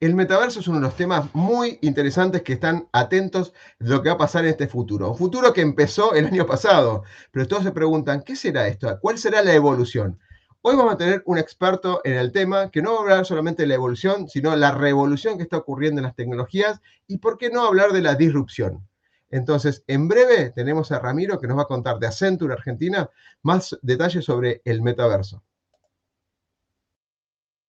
el metaverso es uno de los temas muy interesantes que están atentos de lo que va a pasar en este futuro. Un futuro que empezó el año pasado, pero todos se preguntan, ¿qué será esto? ¿Cuál será la evolución? Hoy vamos a tener un experto en el tema que no va a hablar solamente de la evolución, sino la revolución que está ocurriendo en las tecnologías y por qué no hablar de la disrupción. Entonces, en breve tenemos a Ramiro que nos va a contar de Accenture Argentina más detalles sobre el metaverso.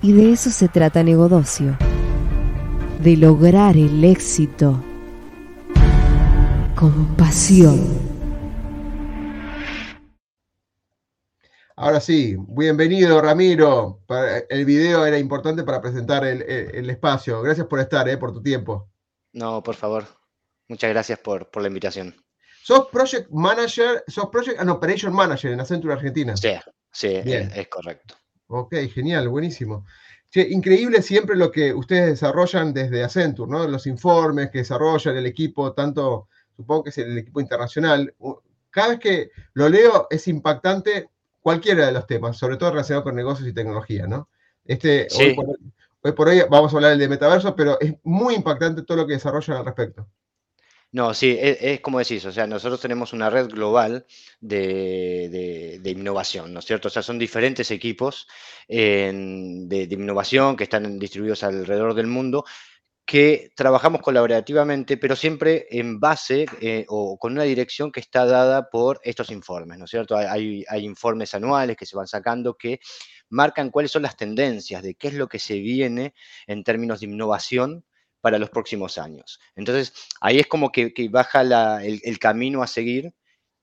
Y de eso se trata Negodocio. De lograr el éxito con pasión. Ahora sí, bienvenido Ramiro. El video era importante para presentar el, espacio. Gracias por estar, eh, por tu tiempo. No, por favor. Muchas gracias por, la invitación. ¿Sos Project Manager, sos Project and Operation Manager en Accenture Argentina? Sí, sí, es, correcto. Ok, genial, buenísimo. increíble siempre lo que ustedes desarrollan desde Accenture, ¿no? Los informes que desarrollan el equipo, tanto, supongo que es el equipo internacional. Cada vez que lo leo es impactante cualquiera de los temas, sobre todo relacionado con negocios y tecnología, ¿no? Este, hoy, por, hoy, vamos a hablar del de metaverso, pero es muy impactante todo lo que desarrollan al respecto. No, sí, es, como decís, o sea, nosotros tenemos una red global de, innovación, ¿no es cierto? O sea, son diferentes equipos de, innovación que están distribuidos alrededor del mundo que trabajamos colaborativamente, pero siempre en base eh, o con una dirección que está dada por estos informes, ¿no es cierto? Hay, informes anuales que se van sacando que marcan cuáles son las tendencias de qué es lo que se viene en términos de innovación para los próximos años. Entonces, ahí es como que, baja el, camino a seguir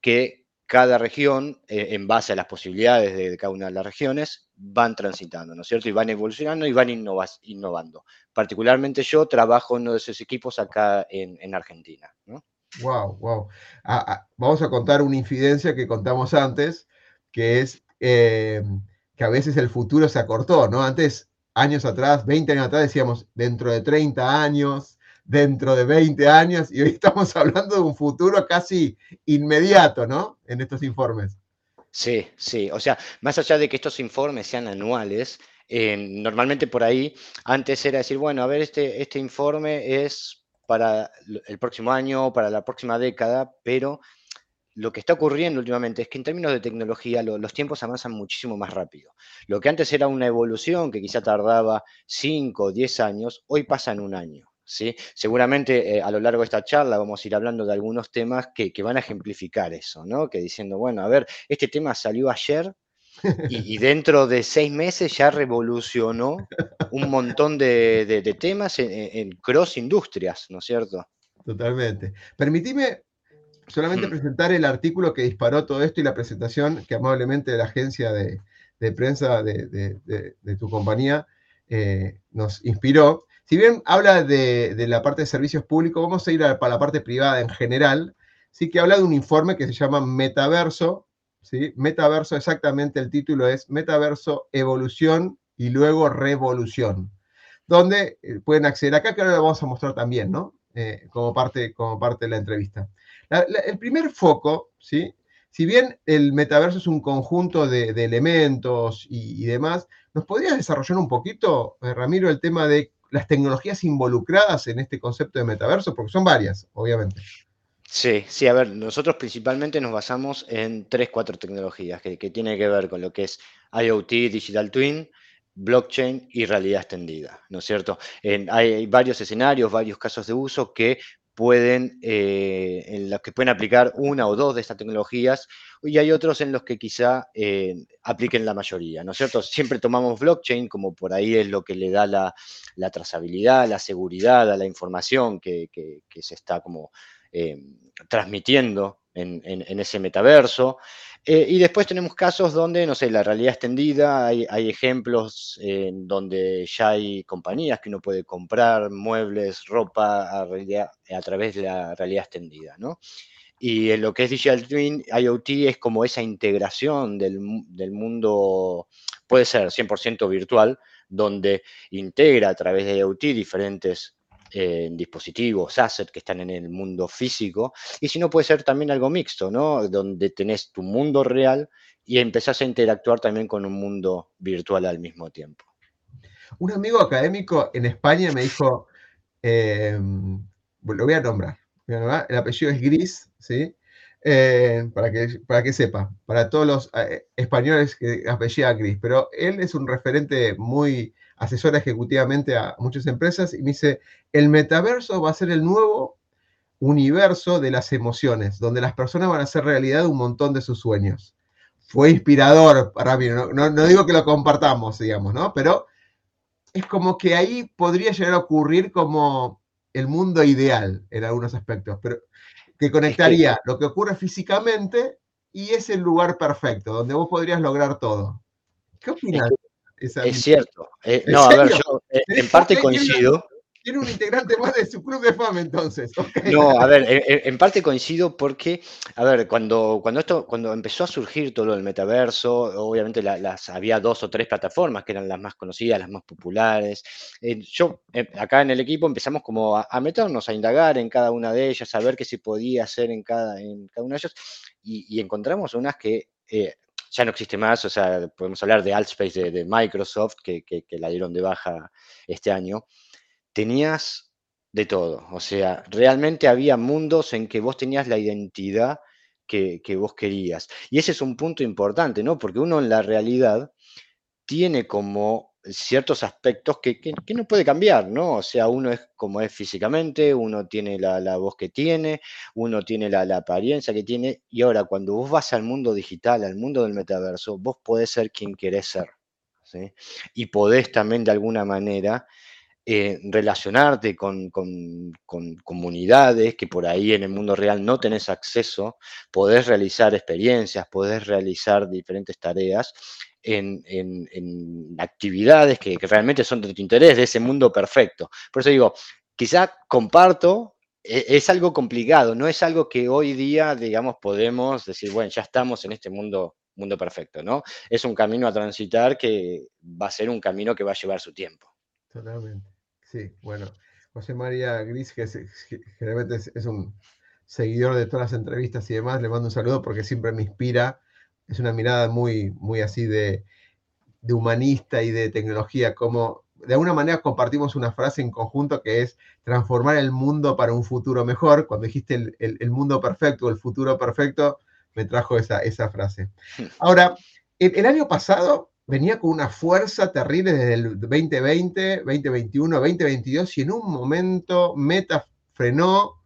que cada región, eh, en base a las posibilidades de, cada una de las regiones, van transitando, ¿no es cierto? Y van evolucionando y van innovando. Particularmente yo trabajo en uno de esos equipos acá en, Argentina. Wow, wow. vamos a contar una infidencia que contamos antes, que es eh, que a veces el futuro se acortó, ¿no? Antes, años atrás, 20 años atrás, decíamos dentro de 30 años, dentro de 20 años y hoy estamos hablando de un futuro casi inmediato, ¿no? En estos informes. Sí, sí, o sea, más allá de que estos informes sean anuales, eh, normalmente por ahí antes era decir, bueno, a ver, este, este informe es para el próximo año, para la próxima década, pero lo que está ocurriendo últimamente es que en términos de tecnología los tiempos avanzan muchísimo más rápido. Lo que antes era una evolución que quizá tardaba 5 o 10 años, hoy pasa en un año. ¿sí? Seguramente eh, a lo largo de esta charla vamos a ir hablando de algunos temas que, van a ejemplificar eso, ¿no? Que diciendo, bueno, a ver, este tema salió ayer y, dentro de seis meses ya revolucionó un montón de, temas en, cross industrias, ¿no es cierto? Totalmente. Permitime solamente mm. presentar el artículo que disparó todo esto y la presentación que amablemente la agencia de, prensa de, tu compañía eh, nos inspiró. Si bien habla de, la parte de servicios públicos, vamos a ir a, para la parte privada en general. Sí que habla de un informe que se llama Metaverso. ¿sí? Metaverso, exactamente el título es Metaverso, Evolución y luego Revolución. Donde eh, pueden acceder acá, que ahora lo vamos a mostrar también, ¿no? Eh, como, parte, como parte de la entrevista. el primer foco, ¿sí? si bien el metaverso es un conjunto de, elementos y, y, demás, ¿nos podrías desarrollar un poquito, eh, Ramiro, el tema de las tecnologías involucradas en este concepto de metaverso? Porque son varias, obviamente. Sí, sí, a ver, nosotros principalmente nos basamos en tres, cuatro tecnologías que, que tienen que ver con lo que es IoT, Digital Twin, blockchain y realidad extendida, ¿no es cierto? hay varios escenarios, varios casos de uso que pueden, eh, en los que pueden aplicar una o dos de estas tecnologías, y hay otros en los que quizá eh, apliquen la mayoría, ¿no es cierto? Siempre tomamos blockchain como por ahí es lo que le da la, trazabilidad, la seguridad a la información que, se está como eh, transmitiendo en, ese metaverso. Eh, y después tenemos casos donde, no sé, la realidad extendida, hay, ejemplos en donde ya hay compañías que uno puede comprar muebles, ropa a, a través de la realidad extendida, ¿no? Y en lo que es Digital Twin, IoT es como esa integración del, del mundo, puede ser 100% virtual, donde integra a través de IoT diferentes eh, dispositivos, assets que están en el mundo físico, y si no puede ser también algo mixto, ¿no? Donde tenés tu mundo real y empezás a interactuar también con un mundo virtual al mismo tiempo. Un amigo académico en España me dijo, eh, lo voy a nombrar, el apellido es Gris, ¿sí? Eh, para, que, para que sepa, para todos los españoles que apellida Gris, pero él es un referente muy asesora ejecutivamente a muchas empresas y me dice, el metaverso va a ser el nuevo universo de las emociones, donde las personas van a hacer realidad un montón de sus sueños. Fue inspirador para mí, no, digo que lo compartamos, digamos, ¿no? Pero es como que ahí podría llegar a ocurrir como el mundo ideal en algunos aspectos, pero que conectaría lo que ocurre físicamente y es el lugar perfecto, donde vos podrías lograr todo. ¿Qué opinas? Es cierto. Eh, no, a ver, yo eh, en parte coincido. Tiene un integrante más de su club de fama entonces. No, a ver, en, parte coincido porque, a ver, cuando, cuando esto, cuando empezó a surgir todo lo del metaverso, obviamente las, había dos o tres plataformas que eran las más conocidas, las más populares. Eh, yo, acá en el equipo empezamos como a, meternos, a indagar en cada una de ellas, a ver qué se podía hacer en cada, en cada una de ellas, y, encontramos unas que ya no existe más, o sea, podemos hablar de Altspace de, Microsoft, que, la dieron de baja este año, tenías de todo, o sea, realmente había mundos en que vos tenías la identidad que, que vos querías. Y ese es un punto importante, ¿no? Porque uno en la realidad tiene como ciertos aspectos que, no puede cambiar, ¿no? O sea, uno es como es físicamente, uno tiene la, voz que tiene, uno tiene la, apariencia que tiene, y ahora cuando vos vas al mundo digital, al mundo del metaverso, vos podés ser quien querés ser, ¿sí? Y podés también de alguna manera eh, relacionarte con, comunidades que por ahí en el mundo real no tenés acceso, podés realizar experiencias, podés realizar diferentes tareas en, actividades que, realmente son de tu interés, de ese mundo perfecto. Por eso digo, quizá comparto, e, es, algo complicado, no es algo que hoy día, digamos, podemos decir, bueno, ya estamos en este mundo, mundo perfecto, ¿no? Es un camino a transitar que va a ser un camino que va a llevar su tiempo. Totalmente, sí, bueno. José María Gris, que, generalmente es un seguidor de todas las entrevistas y demás, le mando un saludo porque siempre me inspira es una mirada muy, muy así de, humanista y de tecnología, como de alguna manera compartimos una frase en conjunto que es transformar el mundo para un futuro mejor. Cuando dijiste el, mundo perfecto, el futuro perfecto, me trajo esa, esa frase. Ahora, el, año pasado venía con una fuerza terrible desde el 2020, 2021, 2022 y en un momento Meta frenó,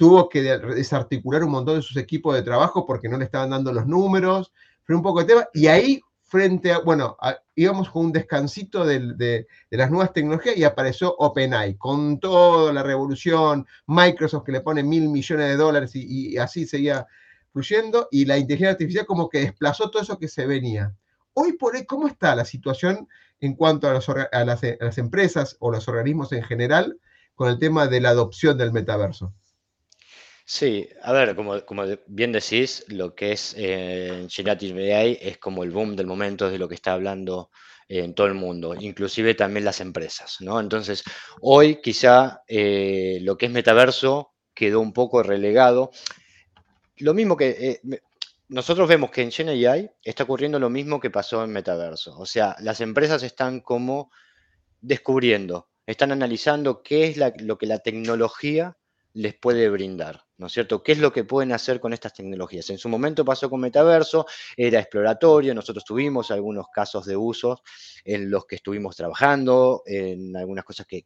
tuvo que desarticular un montón de sus equipos de trabajo porque no le estaban dando los números, fue un poco de tema, y ahí frente a, bueno, íbamos con un descansito de, las nuevas tecnologías y apareció OpenAI, con toda la revolución, Microsoft que le pone mil millones de dólares y, así seguía fluyendo, y la inteligencia artificial como que desplazó todo eso que se venía. Hoy por hoy, ¿cómo está la situación en cuanto a, a las empresas o los organismos en general con el tema de la adopción del metaverso? Sí, a ver, como, bien decís, lo que es eh, Generative AI es como el boom del momento, de lo que está hablando en todo el mundo, inclusive también las empresas, ¿no? Entonces, hoy quizá eh, lo que es metaverso quedó un poco relegado. Lo mismo que eh, nosotros vemos que en Gen AI está ocurriendo lo mismo que pasó en metaverso, o sea, las empresas están como descubriendo, están analizando qué es lo que la tecnología les puede brindar, ¿no es cierto? ¿Qué es lo que pueden hacer con estas tecnologías? En su momento pasó con Metaverso, era exploratorio, nosotros tuvimos algunos casos de usos en los que estuvimos trabajando, en algunas cosas que,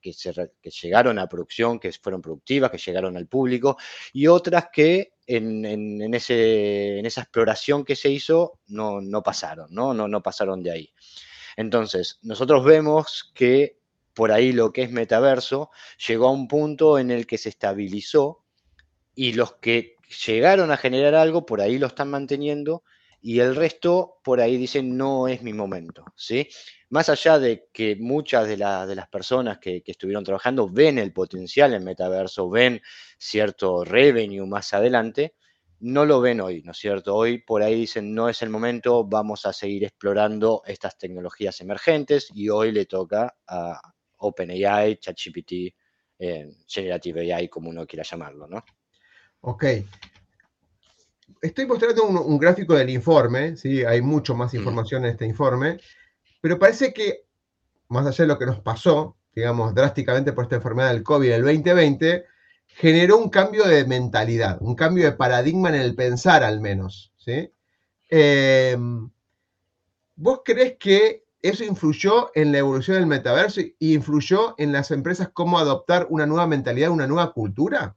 llegaron a producción, que fueron productivas, que llegaron al público, y otras que en, en esa exploración que se hizo no, no pasaron, ¿no? No, no pasaron de ahí. Entonces, nosotros vemos que por ahí lo que es metaverso, llegó a un punto en el que se estabilizó y los que llegaron a generar algo, por ahí lo están manteniendo y el resto por ahí dicen no es mi momento, ¿sí? Más allá de que muchas de, de las personas que, estuvieron trabajando ven el potencial en metaverso, ven cierto revenue más adelante, no lo ven hoy, ¿no es cierto? Hoy por ahí dicen no es el momento, vamos a seguir explorando estas tecnologías emergentes y hoy le toca a OpenAI, ChatGPT, eh, Generative AI, como uno quiera llamarlo, ¿no? Ok. Estoy mostrando un, gráfico del informe, ¿sí? hay mucho más mm. información en este informe, pero parece que, más allá de lo que nos pasó, digamos, drásticamente por esta enfermedad del COVID en el 2020, generó un cambio de mentalidad, un cambio de paradigma en el pensar al menos. ¿sí? Em, ¿Vos crees que eso influyó en la evolución del metaverso y influyó en las empresas cómo adoptar una nueva mentalidad, una nueva cultura?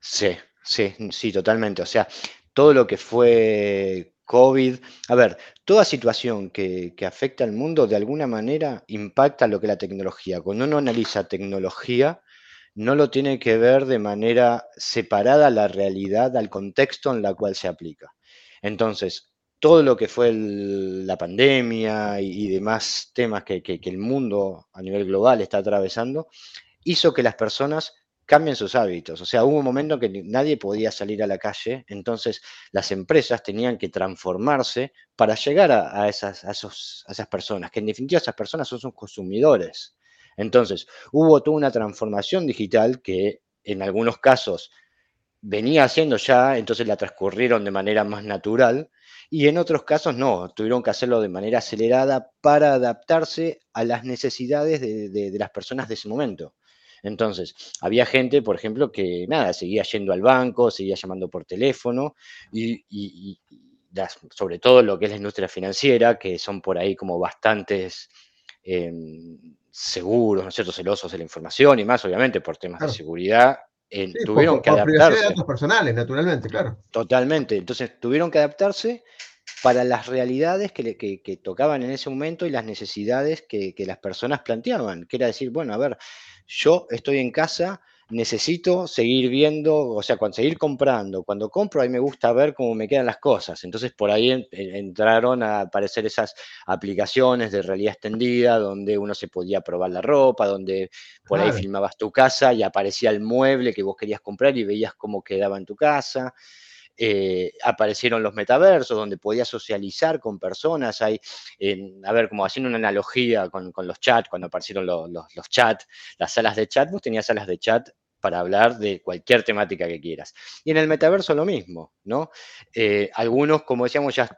Sí, sí, sí, totalmente. O sea, todo lo que fue COVID, a ver, toda situación que, afecta al mundo de alguna manera impacta lo que es la tecnología. Cuando uno analiza tecnología, no lo tiene que ver de manera separada a la realidad, al contexto en la cual se aplica. Entonces, todo lo que fue la pandemia y, demás temas que, el mundo a nivel global está atravesando, hizo que las personas cambien sus hábitos. O sea, hubo un momento en que nadie podía salir a la calle, entonces las empresas tenían que transformarse para llegar a, esas, a esas personas, que en definitiva esas personas son sus consumidores. Entonces, hubo toda una transformación digital que en algunos casos venía haciendo ya, entonces la transcurrieron de manera más natural, y en otros casos no, tuvieron que hacerlo de manera acelerada para adaptarse a las necesidades de, las personas de ese momento. Entonces, había gente, por ejemplo, que nada, seguía yendo al banco, seguía llamando por teléfono y, sobre todo lo que es la industria financiera, que son por ahí como bastantes em, seguros, ¿no es cierto?, celosos de la información y más, obviamente, por temas de seguridad, eh, tuvieron que adaptarse. De datos personales, naturalmente, claro. Totalmente. Entonces, tuvieron que adaptarse para las realidades que, que, tocaban en ese momento y las necesidades que, que las personas planteaban, que era decir, bueno, a ver, yo estoy en casa, necesito seguir viendo, o sea, cuando seguir comprando. Cuando compro, ahí me gusta ver cómo me quedan las cosas. Entonces, por ahí entraron a aparecer esas aplicaciones de realidad extendida, donde uno se podía probar la ropa, donde por ahí filmabas tu casa y aparecía el mueble que vos querías comprar y veías cómo quedaba en tu casa. Eh, aparecieron los metaversos, donde podías socializar con personas. Hay, a ver, como haciendo una analogía con, los chats, cuando aparecieron los, chats, las salas de chat, vos tenías salas de chat para hablar de cualquier temática que quieras. Y en el metaverso lo mismo, ¿no? Eh, algunos, como decíamos, ya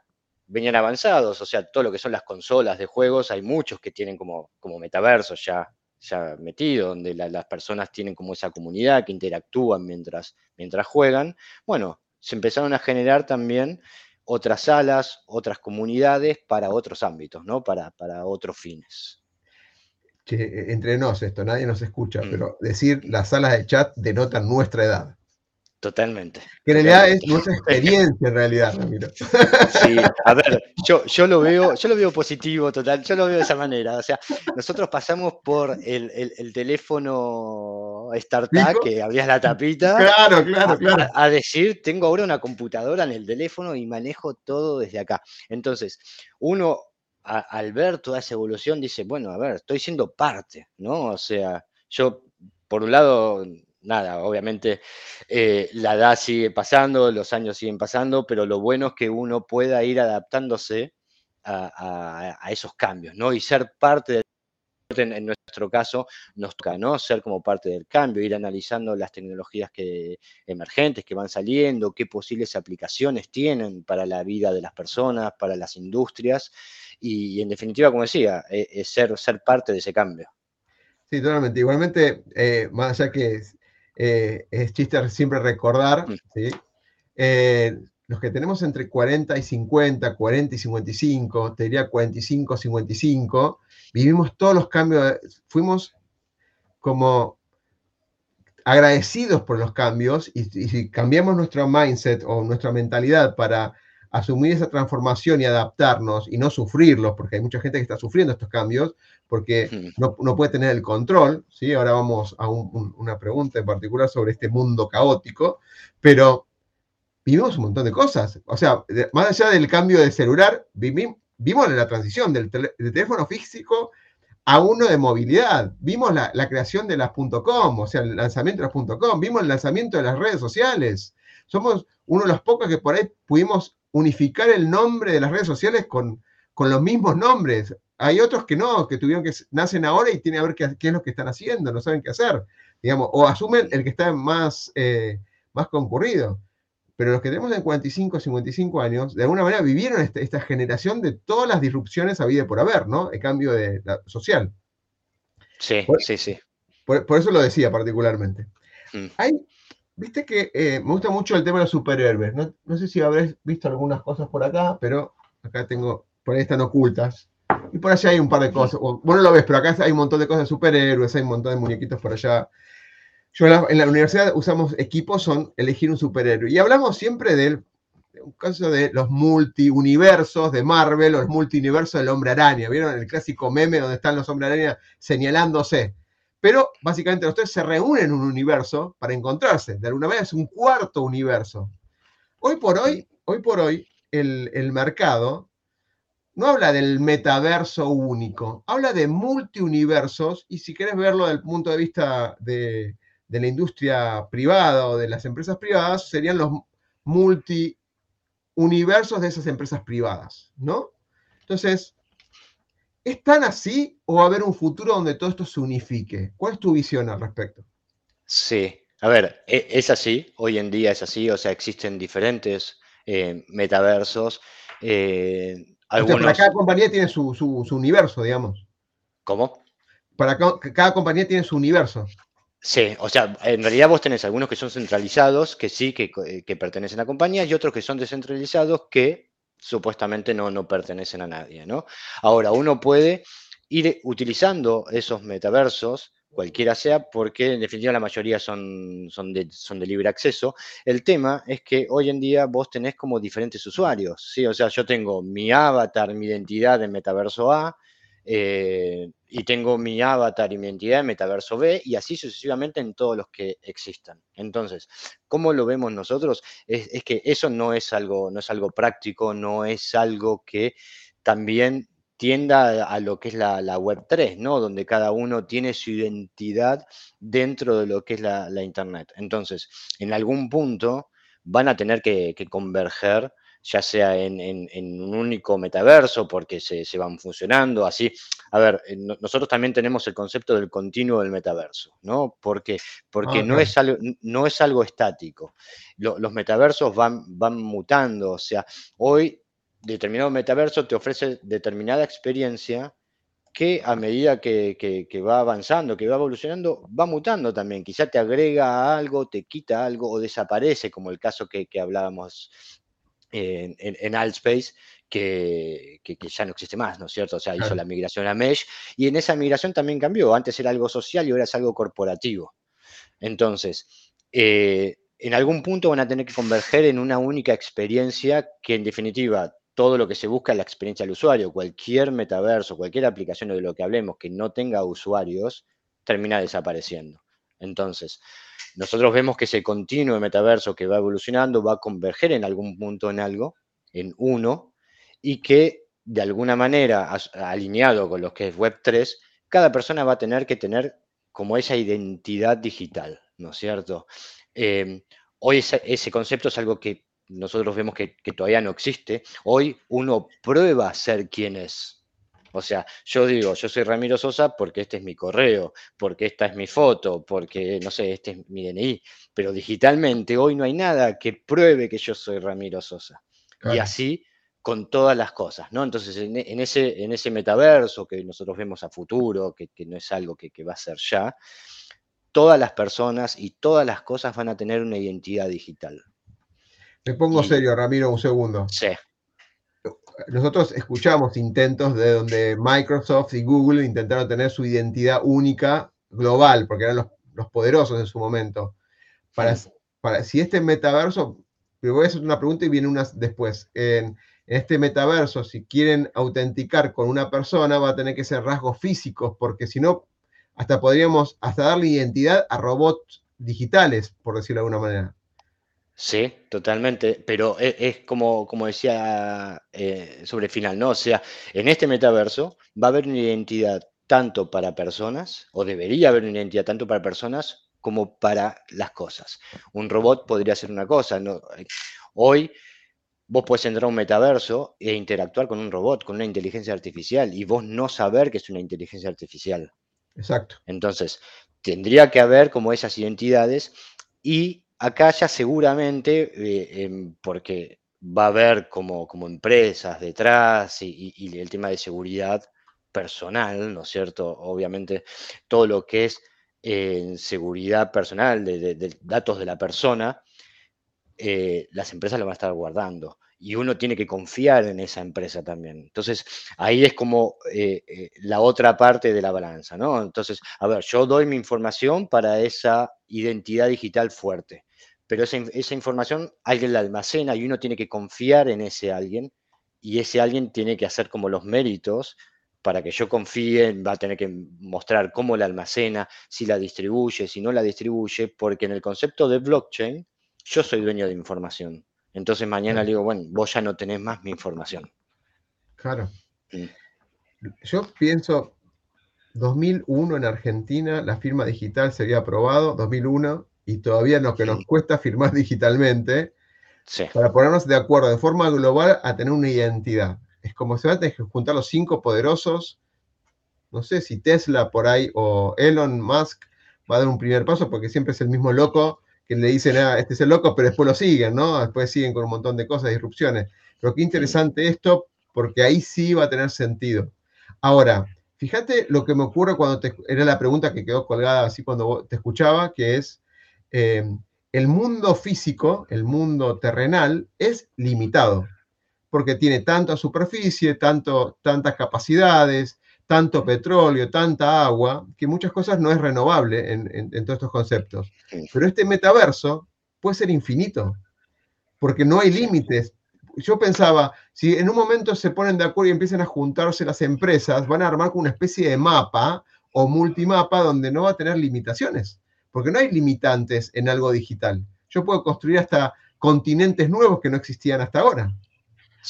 venían avanzados, o sea, todo lo que son las consolas de juegos, hay muchos que tienen como, como metaverso ya, ya metido, donde las personas tienen como esa comunidad que interactúan mientras juegan. Bueno, se empezaron a generar también otras salas, otras comunidades para otros ámbitos, ¿no? Para, para otros fines. Que eh, entre nos esto, nadie nos escucha, mm. pero decir las salas de chat denotan nuestra edad. Totalmente. Que en realidad es nuestra experiencia, en realidad, Ramiro. Sí, a ver, yo, yo, lo veo, yo lo veo positivo, total, yo lo veo de esa manera. O sea, nosotros pasamos por el, el, teléfono startup, que abrías la tapita. Claro, claro, claro. A, decir, tengo ahora una computadora en el teléfono y manejo todo desde acá. Entonces, uno al ver toda esa evolución dice, bueno, a ver, estoy siendo parte, ¿no? O sea, yo, por un lado, nada, obviamente eh, la edad sigue pasando, los años siguen pasando, pero lo bueno es que uno pueda ir adaptándose a, esos cambios, ¿no? Y ser parte del en nuestro caso nos toca ¿no? ser como parte del cambio, ir analizando las tecnologías que, emergentes que van saliendo, qué posibles aplicaciones tienen para la vida de las personas, para las industrias y, en definitiva, como decía, es, e ser, ser parte de ese cambio. Sí, totalmente. Igualmente, eh, más allá que eh, es chiste siempre recordar, mm. ¿sí? Eh, los que tenemos entre 40 y 50, 40 y 55, te diría 45, 55, vivimos todos los cambios, fuimos como agradecidos por los cambios y, y si cambiamos nuestro mindset o nuestra mentalidad para asumir esa transformación y adaptarnos y no sufrirlos, porque hay mucha gente que está sufriendo estos cambios porque no, puede tener el control, ¿sí? Ahora vamos a una pregunta en particular sobre este mundo caótico, pero vivimos un montón de cosas. O sea, más allá del cambio de celular, vimos la transición del, teléfono físico a uno de movilidad. Vimos la, creación de las .com, o sea, el lanzamiento de las .com, vimos el lanzamiento de las redes sociales. Somos uno de los pocos que por ahí pudimos unificar el nombre de las redes sociales con, con los mismos nombres. Hay otros que no, que tuvieron que nacen ahora y tienen que ver qué, es lo que están haciendo, no saben qué hacer, digamos, o asumen el que está más, eh, más concurrido. Pero los que tenemos de 45, 55 años, de alguna manera vivieron este, esta, generación de todas las disrupciones habido por haber, ¿no? El cambio de, social. Sí, sí, sí. Por, eso lo decía particularmente. Mm. Hay, viste que me gusta mucho el tema de los superhéroes. No, no sé si habréis visto algunas cosas por acá, pero acá tengo por ahí están ocultas. Y por allá hay un par de cosas. Bueno, lo ves, pero acá hay un montón de cosas de superhéroes, hay un montón de muñequitos por allá. Yo en la, universidad usamos equipos, son elegir un superhéroe. Y hablamos siempre del un caso de los multiuniversos de Marvel o los multiuniversos del hombre araña. ¿Vieron el clásico meme donde están los hombres araña señalándose? Pero básicamente los tres se reúnen en un universo para encontrarse. De alguna manera es un cuarto universo. Hoy por hoy, hoy por hoy, el, mercado no habla del metaverso único, habla de multiuniversos y si quieres verlo desde el punto de vista de, la industria privada o de las empresas privadas, serían los multiuniversos de esas empresas privadas, ¿no? Entonces, ¿es tan así o va a haber un futuro donde todo esto se unifique? ¿Cuál es tu visión al respecto? Sí, a ver, e, es así, hoy en día es así, o sea, existen diferentes eh, metaversos. Eh, para cada compañía tiene su, universo, digamos. ¿Cómo? Para cada, compañía tiene su universo. Sí, o sea, en realidad vos tenés algunos que son centralizados, que sí, que, pertenecen a compañías, y otros que son descentralizados, que supuestamente no, no pertenecen a nadie, ¿no? Ahora, uno puede ir utilizando esos metaversos cualquiera sea, porque en definitiva la mayoría son, son, de, son de libre acceso. El tema es que hoy en día vos tenés como diferentes usuarios, ¿sí? O sea, yo tengo mi avatar, mi identidad en Metaverso A, eh, y tengo mi avatar y mi identidad en Metaverso B, y así sucesivamente en todos los que existan. Entonces, ¿cómo lo vemos nosotros? Es, que eso no es, algo, no es algo práctico, no es algo que también tienda a lo que es la, Web 3, ¿no? Donde cada uno tiene su identidad dentro de lo que es la, Internet. Entonces, en algún punto van a tener que, converger, ya sea en, un único metaverso, porque se, van funcionando así. A ver, eh, nosotros también tenemos el concepto del continuo del metaverso, ¿no? Porque, porque no, es algo, no es algo estático. los metaversos van, van mutando, o sea, hoy determinado metaverso te ofrece determinada experiencia que a medida que, va avanzando, que va evolucionando, va mutando también. Quizá te agrega algo, te quita algo o desaparece, como el caso que, hablábamos en, en, Altspace, que, ya no existe más, ¿no es cierto? O sea, hizo la migración a Mesh y en esa migración también cambió. Antes era algo social y ahora es algo corporativo. Entonces, eh, en algún punto van a tener que converger en una única experiencia que en definitiva todo lo que se busca es la experiencia del usuario. Cualquier metaverso, cualquier aplicación de lo que hablemos que no tenga usuarios, termina desapareciendo. Entonces, nosotros vemos que ese continuo metaverso que va evolucionando va a converger en algún punto en algo, en uno, y que de alguna manera, alineado con lo que es Web3, cada persona va a tener que tener como esa identidad digital, ¿no es cierto? Eh, hoy ese concepto es algo que nosotros vemos que, todavía no existe. Hoy uno prueba ser quien es. O sea, yo digo, yo soy Ramiro Sosa porque este es mi correo, porque esta es mi foto, porque, no sé, este es mi DNI. Pero digitalmente hoy no hay nada que pruebe que yo soy Ramiro Sosa. Y así con todas las cosas, ¿no? Entonces, en, ese, en ese metaverso que nosotros vemos a futuro, que, no es algo que, que va a ser ya, todas las personas y todas las cosas van a tener una identidad digital. Me pongo serio, Ramiro, un segundo. Sí. Nosotros escuchamos intentos de donde Microsoft y Google intentaron tener su identidad única global, porque eran los, poderosos en su momento. Para, para, si este metaverso, pero voy a hacer una pregunta y viene una después. En, este metaverso, si quieren autenticar con una persona, va a tener que ser rasgos físicos, porque si no, hasta podríamos hasta darle identidad a robots digitales, por decirlo de alguna manera. Sí, totalmente, pero e- es, como, como decía eh, sobre el final, ¿no? O sea, en este metaverso va a haber una identidad tanto para personas, o debería haber una identidad tanto para personas como para las cosas. Un robot podría ser una cosa, ¿no? Hoy vos puedes entrar a un metaverso e interactuar con un robot, con una inteligencia artificial, y vos no saber que es una inteligencia artificial. Exacto. Entonces, tendría que haber como esas identidades y acá ya seguramente, eh, em, porque va a haber como, como empresas detrás y, el tema de seguridad personal, ¿no es cierto? Obviamente todo lo que es eh, seguridad personal de, datos de la persona, eh, las empresas lo van a estar guardando y uno tiene que confiar en esa empresa también. Entonces, ahí es como eh, eh, la otra parte de la balanza, ¿no? Entonces, a ver, yo doy mi información para esa identidad digital fuerte, pero esa, esa información alguien la almacena y uno tiene que confiar en ese alguien y ese alguien tiene que hacer como los méritos para que yo confíe, va a tener que mostrar cómo la almacena, si la distribuye, si no la distribuye, porque en el concepto de blockchain, yo soy dueño de información. Entonces mañana le digo, bueno, vos ya no tenés más mi información. Claro. Yo pienso, 2001 en Argentina la firma digital se había aprobado, 2001, y todavía lo que nos cuesta firmar digitalmente, para ponernos de acuerdo de forma global a tener una identidad. Es como se van a juntar los cinco poderosos, no sé si Tesla por ahí o Elon Musk va a dar un primer paso porque siempre es el mismo loco que le dicen, ah, este es el loco, pero después lo siguen, ¿no? Después siguen con un montón de cosas, disrupciones. Pero qué interesante esto, porque ahí sí va a tener sentido. Ahora, fíjate lo que me ocurre cuando te, era la pregunta que quedó colgada así cuando te escuchaba, que es, eh, el mundo físico, el mundo terrenal, es limitado, porque tiene tanta superficie, tanto, tantas capacidades, tanto petróleo, tanta agua, que muchas cosas no es renovable en, todos estos conceptos. Pero este metaverso puede ser infinito, porque no hay límites. Yo pensaba, si en un momento se ponen de acuerdo y empiezan a juntarse las empresas, van a armar una especie de mapa o multimapa donde no va a tener limitaciones, porque no hay limitantes en algo digital. Yo puedo construir hasta continentes nuevos que no existían hasta ahora.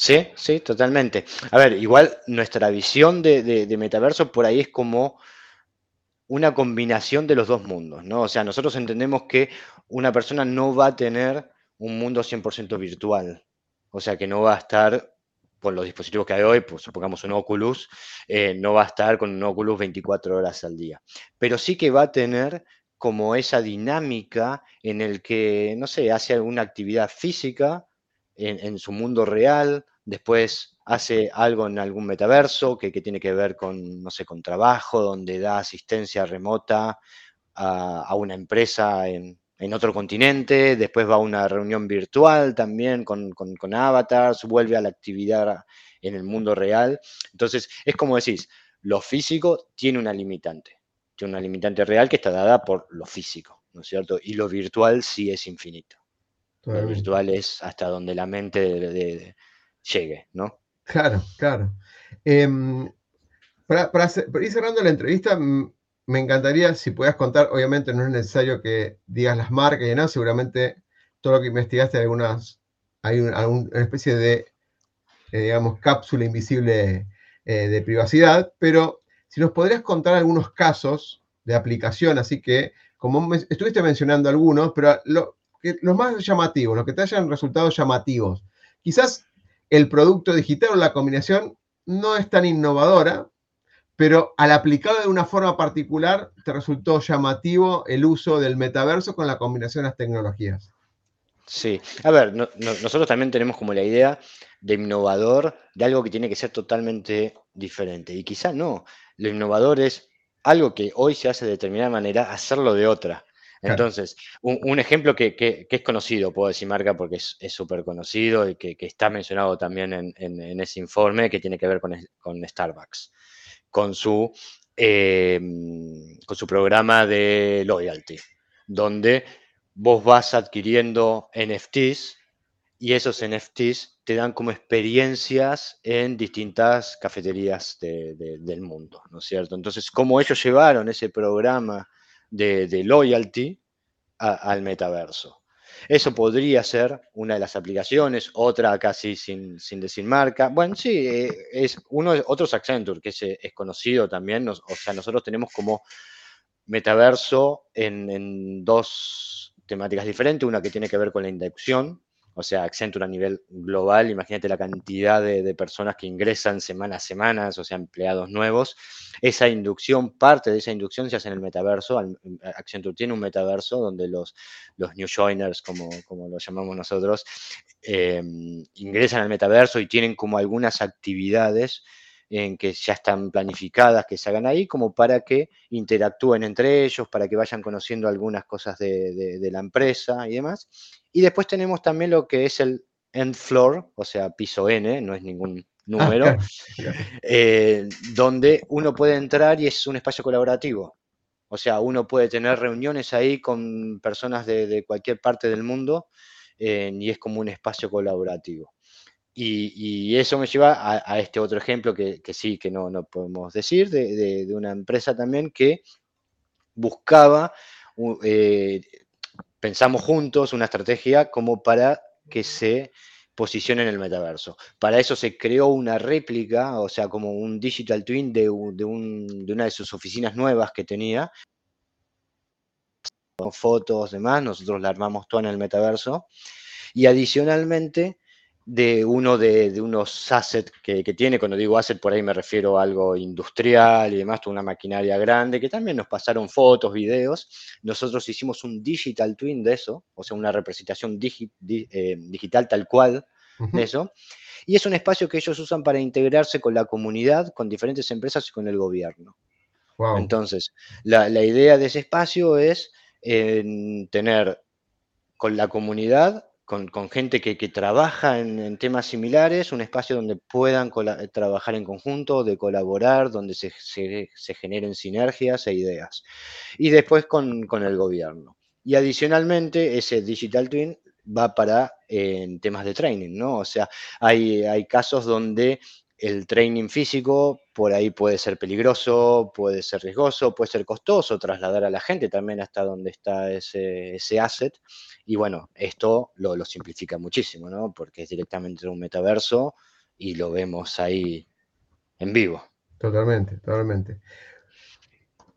Sí, sí, totalmente. A ver, igual nuestra visión de, metaverso por ahí es como una combinación de los dos mundos, ¿no? O sea, nosotros entendemos que una persona no va a tener un mundo 100% virtual, o sea, que no va a estar con los dispositivos que hay hoy, pues supongamos un Oculus, eh, no va a estar con un Oculus 24 horas al día, pero sí que va a tener como esa dinámica en el que, no sé, hace alguna actividad física en, su mundo real, después hace algo en algún metaverso que, tiene que ver con, no sé, con trabajo, donde da asistencia remota a, una empresa en, otro continente, después va a una reunión virtual también con, con, avatars, vuelve a la actividad en el mundo real. Entonces, es como decís, lo físico tiene una limitante, tiene una limitante real que está dada por lo físico, ¿no es cierto? Y lo virtual sí es infinito. Lo virtual es hasta donde la mente llegue, ¿no? Claro, claro. Em, para, ir cerrando la entrevista, me encantaría si puedas contar, obviamente no es necesario que digas las marcas y nada, seguramente todo lo que investigaste, algunas, hay una especie de, eh, digamos, cápsula invisible eh, de privacidad, pero si nos podrías contar algunos casos de aplicación, así que, como estuviste mencionando algunos, pero lo, los más llamativos, los que te hayan resultado llamativos. Quizás el producto digital o la combinación no es tan innovadora, pero al aplicarlo de una forma particular te resultó llamativo el uso del metaverso con la combinación de las tecnologías. Sí, a ver, nosotros también tenemos como la idea de innovador, de algo que tiene que ser totalmente diferente. Y quizás no, lo innovador es algo que hoy se hace de determinada manera, hacerlo de otra. Entonces, un, ejemplo que, es conocido, puedo decir marca porque es súper conocido y que, está mencionado también en, ese informe que tiene que ver con, Starbucks, con su, em, con su programa de loyalty, donde vos vas adquiriendo NFTs y esos NFTs te dan como experiencias en distintas cafeterías del mundo, ¿no es cierto? Entonces, cómo ellos llevaron ese programa de, loyalty al metaverso. Eso podría ser una de las aplicaciones, otra casi sin, sin decir marca. Bueno, sí, eh, es uno otros Accenture, que es, es conocido también. o sea, nosotros tenemos como metaverso en, dos temáticas diferentes, una que tiene que ver con la inducción, o sea, Accenture a nivel global, imagínate la cantidad de, personas que ingresan semana a semana, o sea, empleados nuevos. Esa inducción, parte de esa inducción se hace en el metaverso. Accenture tiene un metaverso donde los, los new joiners, como, como lo llamamos nosotros, eh, ingresan al metaverso y tienen como algunas actividades en que ya están planificadas, que se hagan ahí, como para que interactúen entre ellos, para que vayan conociendo algunas cosas de, la empresa y demás. Y después tenemos también lo que es el end floor, o sea, piso N, no es ningún número, ah, eh, donde uno puede entrar y es un espacio colaborativo. O sea, uno puede tener reuniones ahí con personas de, cualquier parte del mundo eh, y es como un espacio colaborativo. Y, eso me lleva a, este otro ejemplo que, sí, que no, no podemos decir, de, una empresa también que buscaba, eh, pensamos juntos una estrategia como para que se posicione en el metaverso. Para eso se creó una réplica, o sea, como un digital twin de, de una de sus oficinas nuevas que tenía, fotos, demás, nosotros la armamos toda en el metaverso. Y adicionalmente de uno de, unos assets que, tiene. Cuando digo asset, por ahí me refiero a algo industrial y demás, una maquinaria grande, que también nos pasaron fotos, videos. Nosotros hicimos un digital twin de eso, o sea, una representación eh, digital tal cual de eso. Y es un espacio que ellos usan para integrarse con la comunidad, con diferentes empresas y con el gobierno. Entonces, la, idea de ese espacio es tener con la comunidad con, gente que, trabaja en, temas similares, un espacio donde puedan trabajar en conjunto, de colaborar, donde se, generen sinergias e ideas. Y después con, el gobierno. Y adicionalmente, ese Digital Twin va para en temas de training, ¿no? O sea, hay, casos donde el training físico por ahí puede ser peligroso, puede ser riesgoso, puede ser costoso trasladar a la gente también hasta donde está ese asset. Y bueno, esto lo, simplifica muchísimo, ¿no? Porque es directamente un metaverso y lo vemos ahí en vivo. Totalmente, totalmente.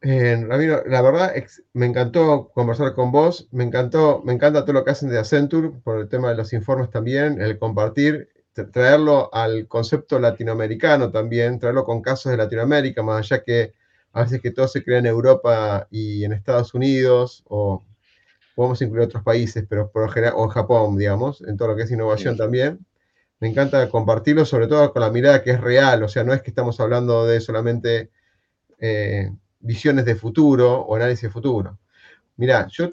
Eh, Ramiro, la verdad me encantó conversar con vos, me encantó, me encanta todo lo que hacen de Accenture por el tema de los informes también, el compartir traerlo al concepto latinoamericano también, traerlo con casos de Latinoamérica, más allá que a veces que todo se crea en Europa y en Estados Unidos, o podemos incluir otros países, pero por general, o en Japón, digamos, en todo lo que es innovación también. Me encanta compartirlo, sobre todo con la mirada que es real, o sea, no es que estamos hablando de solamente eh, visiones de futuro o análisis de futuro. Mira, yo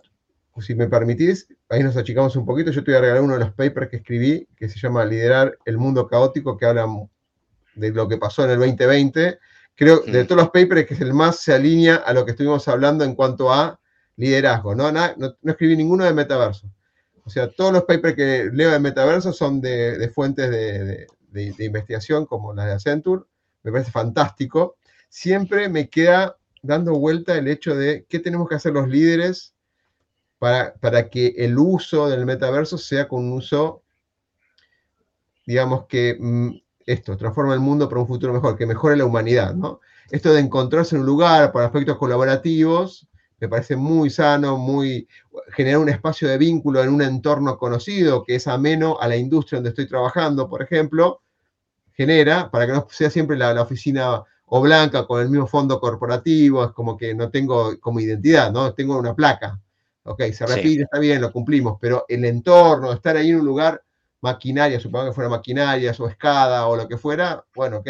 si me permitís, ahí nos achicamos un poquito, yo te voy a regalar uno de los papers que escribí, que se llama Liderar el Mundo Caótico, que habla de lo que pasó en el 2020. Creo, de todos los papers, que es el más se alinea a lo que estuvimos hablando en cuanto a liderazgo. No, no, no, escribí ninguno de metaverso. O sea, todos los papers que leo de metaverso son de, fuentes de, de, investigación como las de Accenture. Me parece fantástico. Siempre me queda dando vuelta el hecho de qué tenemos que hacer los líderes para, que el uso del metaverso sea con un uso, digamos que mm, esto, transforma el mundo para un futuro mejor, que mejore la humanidad, ¿no? Esto de encontrarse en un lugar para aspectos colaborativos, me parece muy sano, muy generar un espacio de vínculo en un entorno conocido que es ameno a la industria donde estoy trabajando, por ejemplo, genera, para que no sea siempre la, la oficina o blanca con el mismo fondo corporativo, es como que no tengo como identidad, ¿no? Tengo una placa, ok, se repite, está bien, lo cumplimos, pero el entorno, estar ahí en un lugar, maquinaria, supongo que fuera maquinaria o escada o lo que fuera, bueno, ok,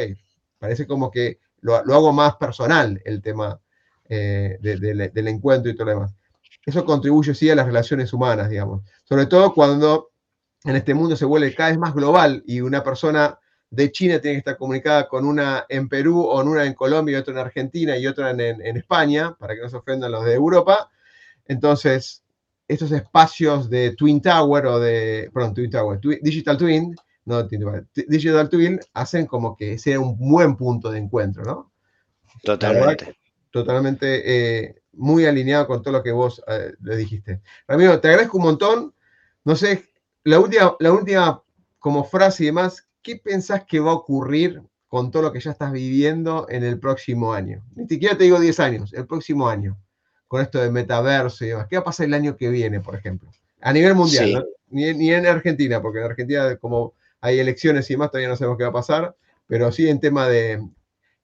parece como que lo, hago más personal el tema eh, del encuentro y todo lo demás. Eso contribuye, sí, a las relaciones humanas, digamos. Sobre todo cuando en este mundo se vuelve cada vez más global y una persona de China tiene que estar comunicada con una en Perú o en una en Colombia y otra en Argentina y otra en, España, para que no se ofendan los de Europa, entonces, estos espacios de Twin Tower o de, perdón, Twin Tower, Digital Twin, no Digital Twin, hacen como que sea un buen punto de encuentro, ¿no? Totalmente. Totalmente eh, muy alineado con todo lo que vos eh, le dijiste. Ramiro, te agradezco un montón. no sé, la última, la última como frase y demás, ¿qué pensás que va a ocurrir con todo lo que ya estás viviendo en el próximo año? Ni siquiera te digo 10 años, el próximo año, con esto de metaverso y demás. ¿Qué va a pasar el año que viene, por ejemplo? A nivel mundial, ni, ni, en Argentina, porque en Argentina, como hay elecciones y demás, todavía no sabemos qué va a pasar, pero sí en tema de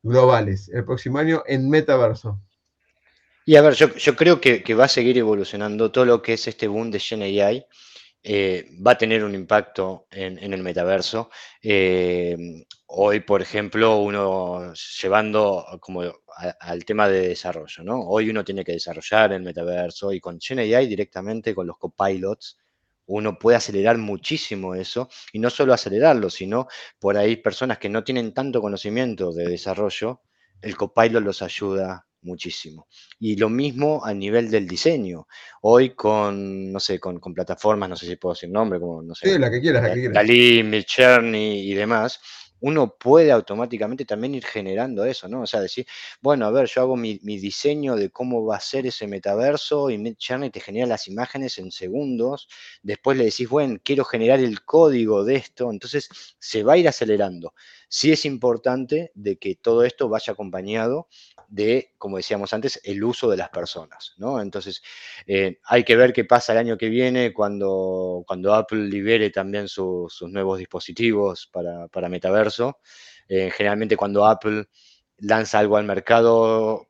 globales, el próximo año en metaverso. Y a ver, yo, creo que, va a seguir evolucionando todo lo que es este boom de Gen AI. Eh, va a tener un impacto en, el metaverso. Eh, hoy, por ejemplo, uno llevando como al tema de desarrollo, ¿no? Hoy uno tiene que desarrollar el metaverso y con Gen AI directamente con los copilots uno puede acelerar muchísimo eso y no solo acelerarlo, sino por ahí personas que no tienen tanto conocimiento de desarrollo, el copilot los ayuda muchísimo. Y lo mismo a nivel del diseño. Hoy con, no sé, con, plataformas, no sé si puedo decir nombre, como, no sé. Sí, la que quieras, la que quieras. Dalí, Midjourney y demás, uno puede automáticamente también ir generando eso, ¿no? O sea, decir, bueno, a ver, yo hago mi, diseño de cómo va a ser ese metaverso y Midjourney te genera las imágenes en segundos, después le decís, bueno, quiero generar el código de esto, entonces se va a ir acelerando. Sí es importante de que todo esto vaya acompañado de, como decíamos antes, el uso de las personas, ¿no? Entonces, eh, hay que ver qué pasa el año que viene cuando, cuando Apple libere también sus nuevos dispositivos para, para metaverso. Eh, generalmente cuando Apple lanza algo al mercado...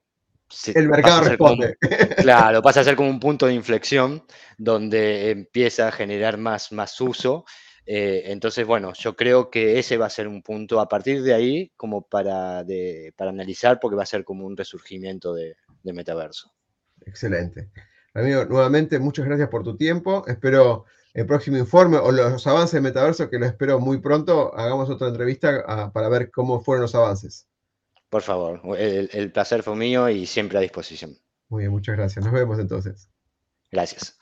el mercado responde. claro, pasa a ser como un punto de inflexión donde empieza a generar más, más uso eh, entonces, bueno, yo creo que ese va a ser un punto a partir de ahí como para, para analizar porque va a ser como un resurgimiento de, metaverso. Excelente. Amigo, nuevamente muchas gracias por tu tiempo. Espero el próximo informe o los avances de metaverso, que lo espero muy pronto, hagamos otra entrevista ah, para ver cómo fueron los avances. Por favor, el placer fue mío y siempre a disposición. Muy bien, muchas gracias. Nos vemos entonces. Gracias.